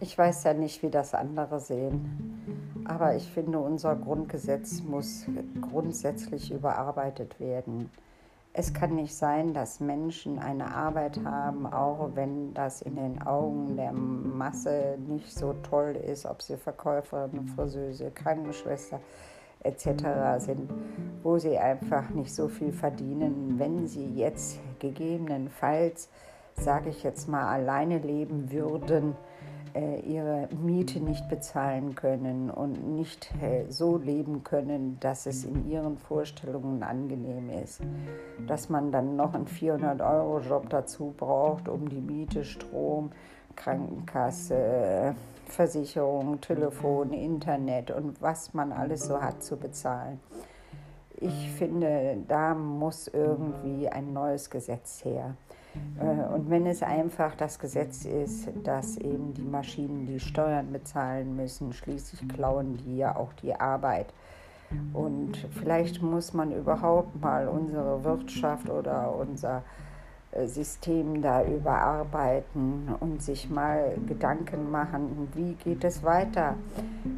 Ich weiß ja nicht, wie das andere sehen, aber ich finde, unser Grundgesetz muss grundsätzlich überarbeitet werden. Es kann nicht sein, dass Menschen eine Arbeit haben, auch wenn das in den Augen der Masse nicht so toll ist, ob sie Verkäuferin, Friseuse, Krankenschwester etc. sind, wo sie einfach nicht so viel verdienen, wenn sie jetzt gegebenenfalls, sage ich jetzt mal, alleine leben würden äh, ihre Miete nicht bezahlen können und nicht äh, so leben können, dass es in ihren Vorstellungen angenehm ist. Dass man dann noch einen 400-Euro-Job dazu braucht, um die Miete, Strom, Krankenkasse, Versicherung, Telefon, Internet und was man alles so hat zu bezahlen. Ich finde, da muss irgendwie ein neues Gesetz her. Äh, und wenn es einfach das Gesetz ist, dass eben die Maschinen die Steuern bezahlen müssen, schließlich klauen die ja auch die Arbeit. Und vielleicht muss man überhaupt mal unsere Wirtschaft oder unser System da überarbeiten und sich mal Gedanken machen, wie geht es weiter?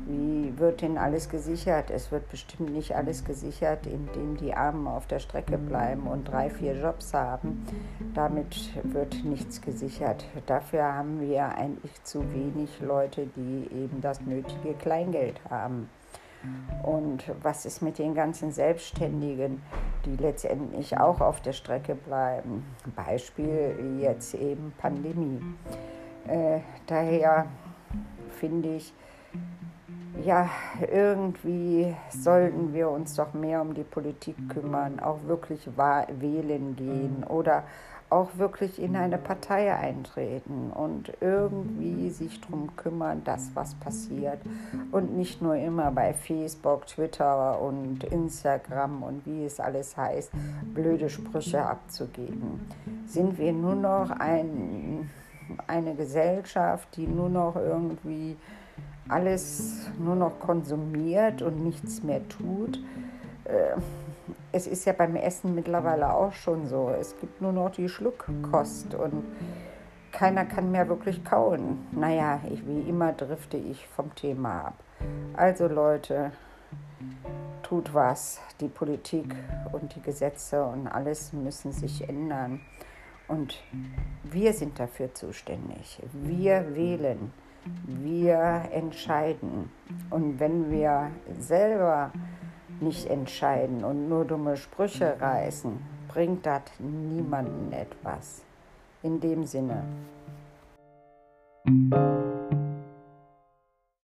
Wie wird denn alles gesichert? Es wird bestimmt nicht alles gesichert, indem die Armen auf der Strecke bleiben und drei, vier Jobs haben. Damit wird nichts gesichert. Dafür haben wir eigentlich zu wenig Leute, die eben das nötige Kleingeld haben. Und was ist mit den ganzen Selbstständigen, die letztendlich auch auf der Strecke bleiben? Beispiel jetzt eben Pandemie. Äh, daher finde ich, ja, irgendwie sollten wir uns doch mehr um die Politik kümmern, auch wirklich wählen gehen oder auch wirklich in eine Partei eintreten und irgendwie sich darum kümmern, dass was passiert und nicht nur immer bei Facebook, Twitter und Instagram und wie es alles heißt, blöde Sprüche abzugeben. Sind wir nur noch ein, eine Gesellschaft, die nur noch irgendwie alles nur noch konsumiert und nichts mehr tut? Äh, es ist ja beim Essen mittlerweile auch schon so. Es gibt nur noch die Schluckkost und keiner kann mehr wirklich kauen. Naja, ich, wie immer drifte ich vom Thema ab. Also Leute, tut was. Die Politik und die Gesetze und alles müssen sich ändern. Und wir sind dafür zuständig. Wir wählen. Wir entscheiden. Und wenn wir selber nicht entscheiden und nur dumme Sprüche reißen, bringt das niemanden etwas. In dem Sinne.